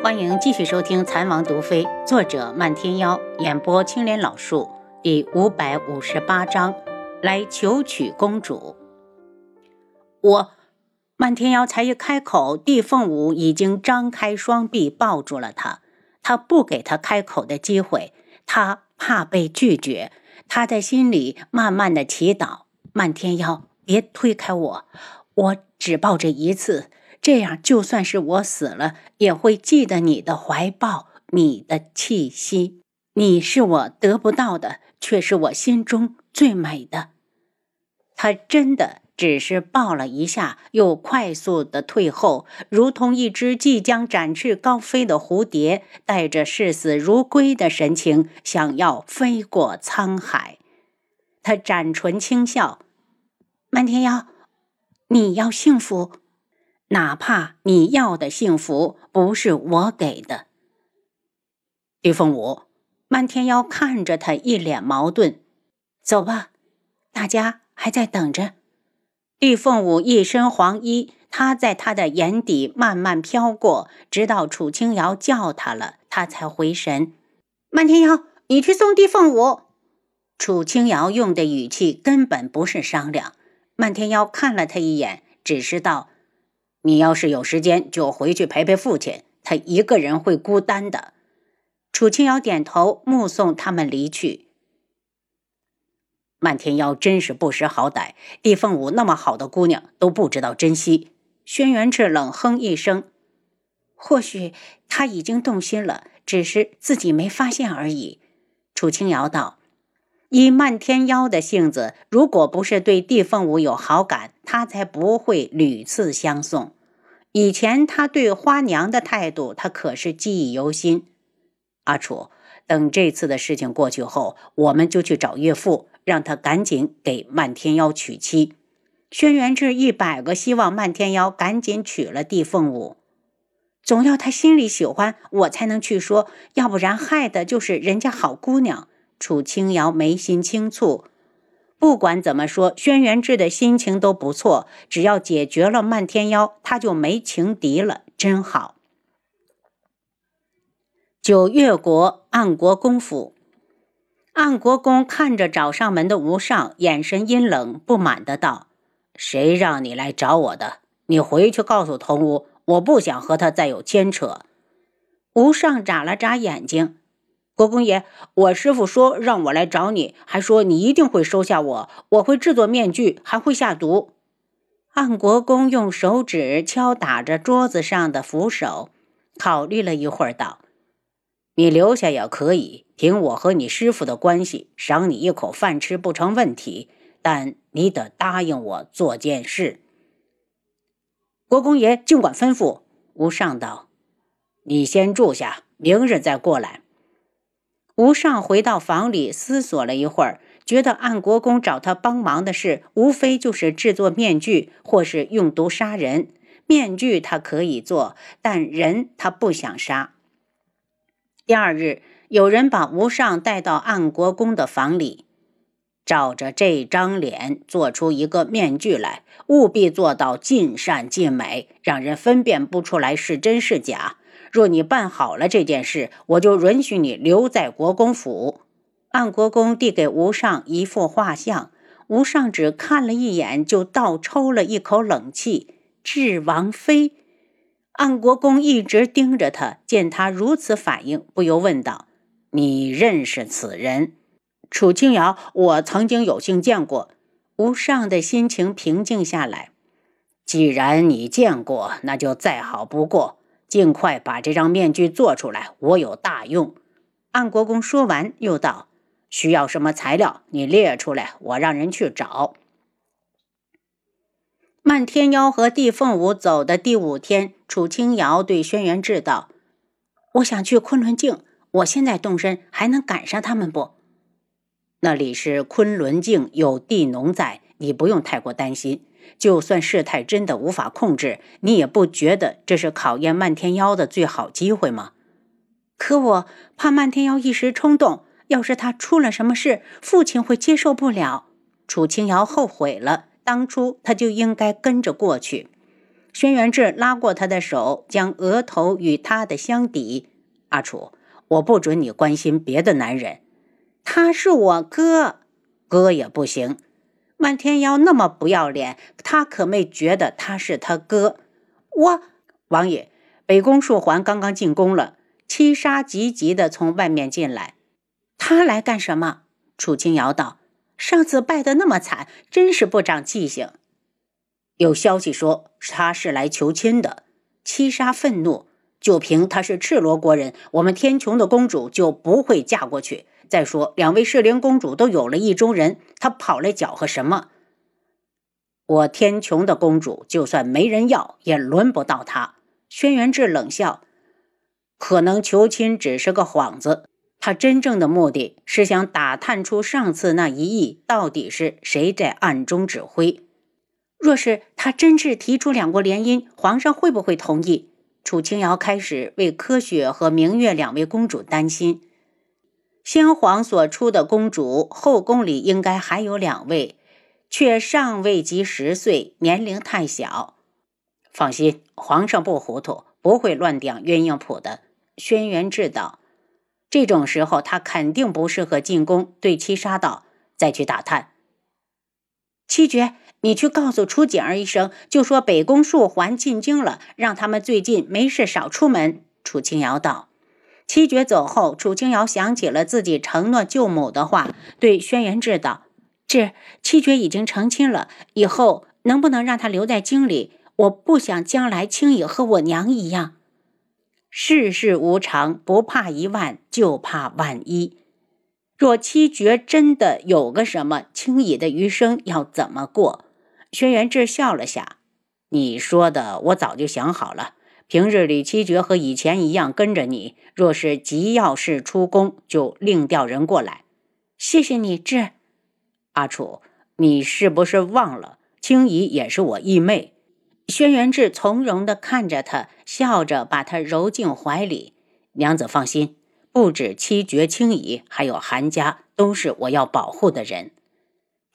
欢迎继续收听《残王毒妃》，作者漫天妖，演播青莲老树，第五百五十八章，来求娶公主。我，漫天妖才一开口，地凤舞已经张开双臂抱住了他。他不给他开口的机会，他怕被拒绝。他在心里慢慢的祈祷：漫天妖，别推开我，我只抱这一次。这样，就算是我死了，也会记得你的怀抱，你的气息。你是我得不到的，却是我心中最美的。他真的只是抱了一下，又快速的退后，如同一只即将展翅高飞的蝴蝶，带着视死如归的神情，想要飞过沧海。他展唇轻笑：“漫天妖，你要幸福。”哪怕你要的幸福不是我给的，玉凤舞，漫天妖看着他一脸矛盾。走吧，大家还在等着。玉凤舞一身黄衣，他在他的眼底慢慢飘过，直到楚清瑶叫他了，他才回神。漫天妖，你去送地凤舞。楚清瑶用的语气根本不是商量。漫天妖看了他一眼，只是道。你要是有时间，就回去陪陪父亲，他一个人会孤单的。楚清瑶点头，目送他们离去。漫天妖真是不识好歹，地凤舞那么好的姑娘都不知道珍惜。轩辕志冷哼一声：“或许他已经动心了，只是自己没发现而已。”楚清瑶道。以漫天妖的性子，如果不是对地凤舞有好感，他才不会屡次相送。以前他对花娘的态度，他可是记忆犹新。阿楚，等这次的事情过去后，我们就去找岳父，让他赶紧给漫天妖娶妻。轩辕志一百个希望漫天妖赶紧娶了地凤舞，总要他心里喜欢我才能去说，要不然害的就是人家好姑娘。楚清瑶眉心轻蹙，不管怎么说，轩辕志的心情都不错。只要解决了漫天妖，他就没情敌了，真好。九月国暗国公府，暗国公看着找上门的吴尚，眼神阴冷，不满的道：“谁让你来找我的？你回去告诉童屋，我不想和他再有牵扯。”吴尚眨了眨眼睛。国公爷，我师傅说让我来找你，还说你一定会收下我。我会制作面具，还会下毒。暗国公用手指敲打着桌子上的扶手，考虑了一会儿，道：“你留下也可以，凭我和你师傅的关系，赏你一口饭吃不成问题。但你得答应我做件事。”国公爷尽管吩咐。吴上道：“你先住下，明日再过来。”吴尚回到房里，思索了一会儿，觉得暗国公找他帮忙的事，无非就是制作面具，或是用毒杀人。面具他可以做，但人他不想杀。第二日，有人把吴尚带到暗国公的房里，照着这张脸做出一个面具来，务必做到尽善尽美，让人分辨不出来是真是假。若你办好了这件事，我就允许你留在国公府。暗国公递给吴尚一幅画像，吴尚只看了一眼，就倒抽了一口冷气。智王妃，暗国公一直盯着他，见他如此反应，不由问道：“你认识此人？”楚清瑶，我曾经有幸见过。吴尚的心情平静下来。既然你见过，那就再好不过。尽快把这张面具做出来，我有大用。安国公说完，又道：“需要什么材料，你列出来，我让人去找。”漫天妖和地凤舞走的第五天，楚清瑶对轩辕志道：“我想去昆仑镜，我现在动身还能赶上他们不？那里是昆仑镜，有地农在，你不用太过担心。”就算事态真的无法控制，你也不觉得这是考验漫天妖的最好机会吗？可我怕漫天妖一时冲动，要是他出了什么事，父亲会接受不了。楚清瑶后悔了，当初他就应该跟着过去。轩辕志拉过他的手，将额头与他的相抵。阿楚，我不准你关心别的男人。他是我哥，哥也不行。漫天妖那么不要脸，他可没觉得他是他哥。我王爷，北宫树环刚刚进宫了。七杀急急地从外面进来。他来干什么？楚清瑶道：“上次败得那么惨，真是不长记性。”有消息说他是来求亲的。七杀愤怒，就凭他是赤罗国人，我们天穹的公主就不会嫁过去。再说，两位适龄公主都有了意中人，他跑来搅和什么？我天穹的公主就算没人要，也轮不到他。轩辕志冷笑：“可能求亲只是个幌子，他真正的目的是想打探出上次那一役到底是谁在暗中指挥。”若是他真是提出两国联姻，皇上会不会同意？楚清瑶开始为柯雪和明月两位公主担心。先皇所出的公主，后宫里应该还有两位，却尚未及十岁，年龄太小。放心，皇上不糊涂，不会乱点鸳鸯谱的。轩辕志道，这种时候他肯定不适合进宫。对七杀道，再去打探。七绝。你去告诉楚景儿一声，就说北宫树环进京了，让他们最近没事少出门。楚清瑶道。七绝走后，楚清瑶想起了自己承诺舅母的话，对轩辕志道：“志，七绝已经成亲了，以后能不能让他留在京里？我不想将来轻易和我娘一样。世事无常，不怕一万，就怕万一。”若七绝真的有个什么，轻易的余生要怎么过？轩辕志笑了下：“你说的，我早就想好了。平日里，七绝和以前一样跟着你；若是急要事出宫，就另调人过来。谢谢你，志。阿楚，你是不是忘了，青姨也是我义妹？”轩辕志从容地看着他，笑着把他揉进怀里。娘子放心，不止七绝、青姨，还有韩家，都是我要保护的人。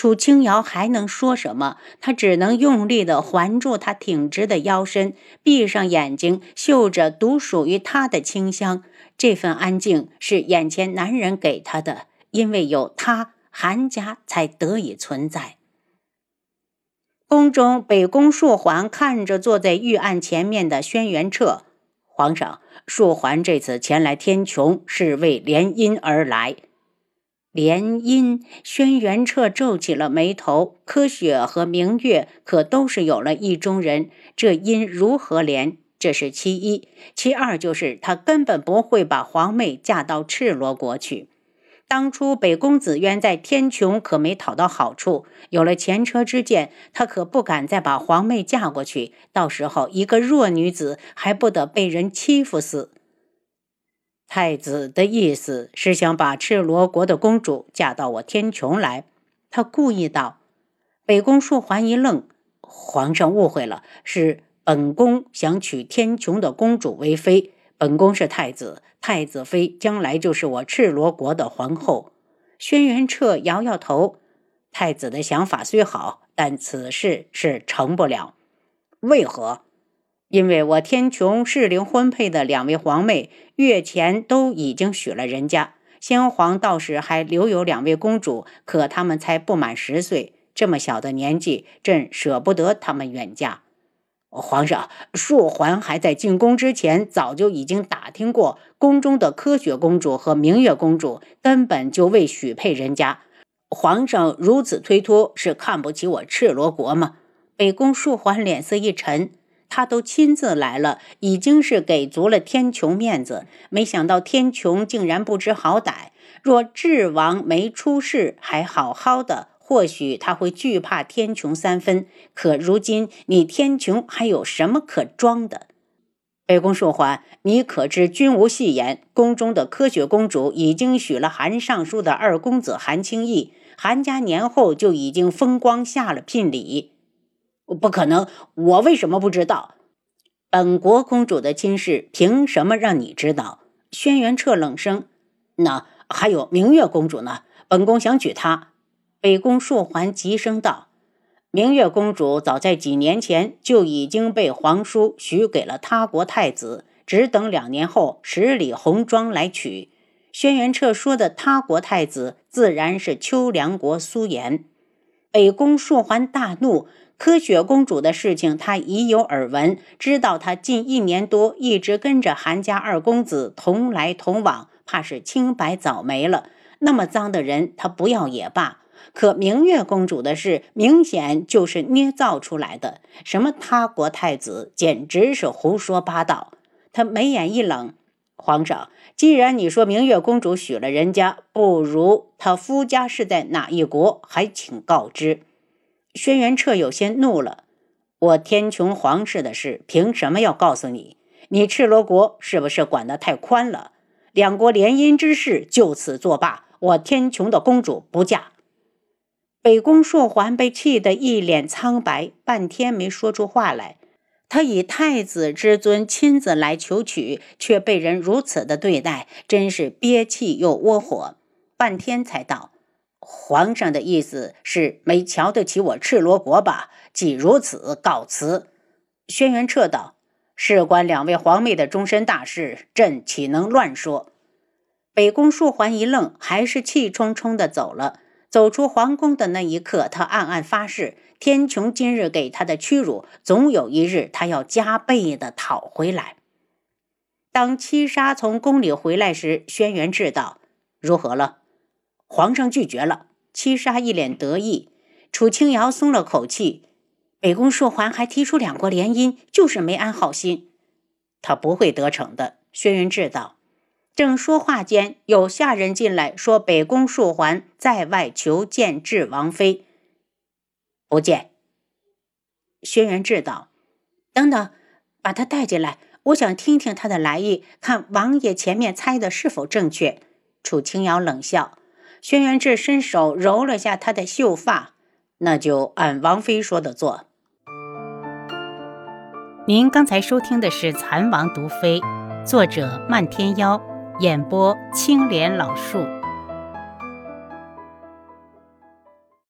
楚清瑶还能说什么？她只能用力地环住他挺直的腰身，闭上眼睛，嗅着独属于他的清香。这份安静是眼前男人给她的，因为有他，韩家才得以存在。宫中，北宫树环看着坐在御案前面的轩辕彻，皇上，树环这次前来天穹是为联姻而来。联姻，轩辕彻皱起了眉头。柯雪和明月可都是有了意中人，这姻如何联？这是其一，其二就是他根本不会把皇妹嫁到赤罗国去。当初北宫紫渊在天穹可没讨到好处，有了前车之鉴，他可不敢再把皇妹嫁过去。到时候一个弱女子还不得被人欺负死？太子的意思是想把赤罗国的公主嫁到我天穹来。他故意道：“北宫树环一愣，皇上误会了，是本宫想娶天穹的公主为妃。本宫是太子，太子妃将来就是我赤罗国的皇后。”轩辕彻摇摇头：“太子的想法虽好，但此事是成不了。为何？”因为我天穹适龄婚配的两位皇妹，月前都已经许了人家。先皇倒是还留有两位公主，可她们才不满十岁，这么小的年纪，朕舍不得她们远嫁。皇上，硕环还在进宫之前，早就已经打听过，宫中的科学公主和明月公主根本就未许配人家。皇上如此推脱，是看不起我赤罗国吗？北宫硕环脸色一沉。他都亲自来了，已经是给足了天穹面子。没想到天穹竟然不知好歹。若智王没出事，还好好的，或许他会惧怕天穹三分。可如今你天穹还有什么可装的？北宫树环，你可知君无戏言？宫中的科学公主已经许了韩尚书的二公子韩青义，韩家年后就已经风光下了聘礼。不可能！我为什么不知道？本国公主的亲事，凭什么让你知道？轩辕彻冷声：“那还有明月公主呢？本宫想娶她。”北宫硕环急声道：“明月公主早在几年前就已经被皇叔许给了他国太子，只等两年后十里红妆来娶。轩辕彻说的他国太子，自然是秋凉国苏颜。北宫硕桓大怒，柯雪公主的事情他已有耳闻，知道她近一年多一直跟着韩家二公子同来同往，怕是清白早没了。那么脏的人，他不要也罢。可明月公主的事，明显就是捏造出来的。什么他国太子，简直是胡说八道。他眉眼一冷，皇上，既然你说明月公主许了人家，不如她夫家是在哪一国，还请告知。轩辕彻有些怒了，我天穹皇室的事，凭什么要告诉你？你赤罗国是不是管得太宽了？两国联姻之事就此作罢，我天穹的公主不嫁。北宫硕桓被气得一脸苍白，半天没说出话来。他以太子之尊亲自来求娶，却被人如此的对待，真是憋气又窝火。半天才道：“皇上的意思是没瞧得起我赤罗国吧？既如此，告辞。”轩辕彻道：“事关两位皇妹的终身大事，朕岂能乱说？”北宫硕桓一愣，还是气冲冲的走了。走出皇宫的那一刻，他暗暗发誓：天穹今日给他的屈辱，总有一日他要加倍的讨回来。当七杀从宫里回来时，轩辕志道：“如何了？”皇上拒绝了。七杀一脸得意。楚清瑶松了口气。北宫硕桓还提出两国联姻，就是没安好心。他不会得逞的。轩辕志道。正说话间，有下人进来，说北宫树桓在外求见智王妃。不见。轩辕志道：“等等，把他带进来，我想听听他的来意，看王爷前面猜的是否正确。”楚清瑶冷笑。轩辕志伸手揉了下她的秀发，那就按王妃说的做。您刚才收听的是《蚕王毒妃》，作者漫天妖。演播：青莲老树。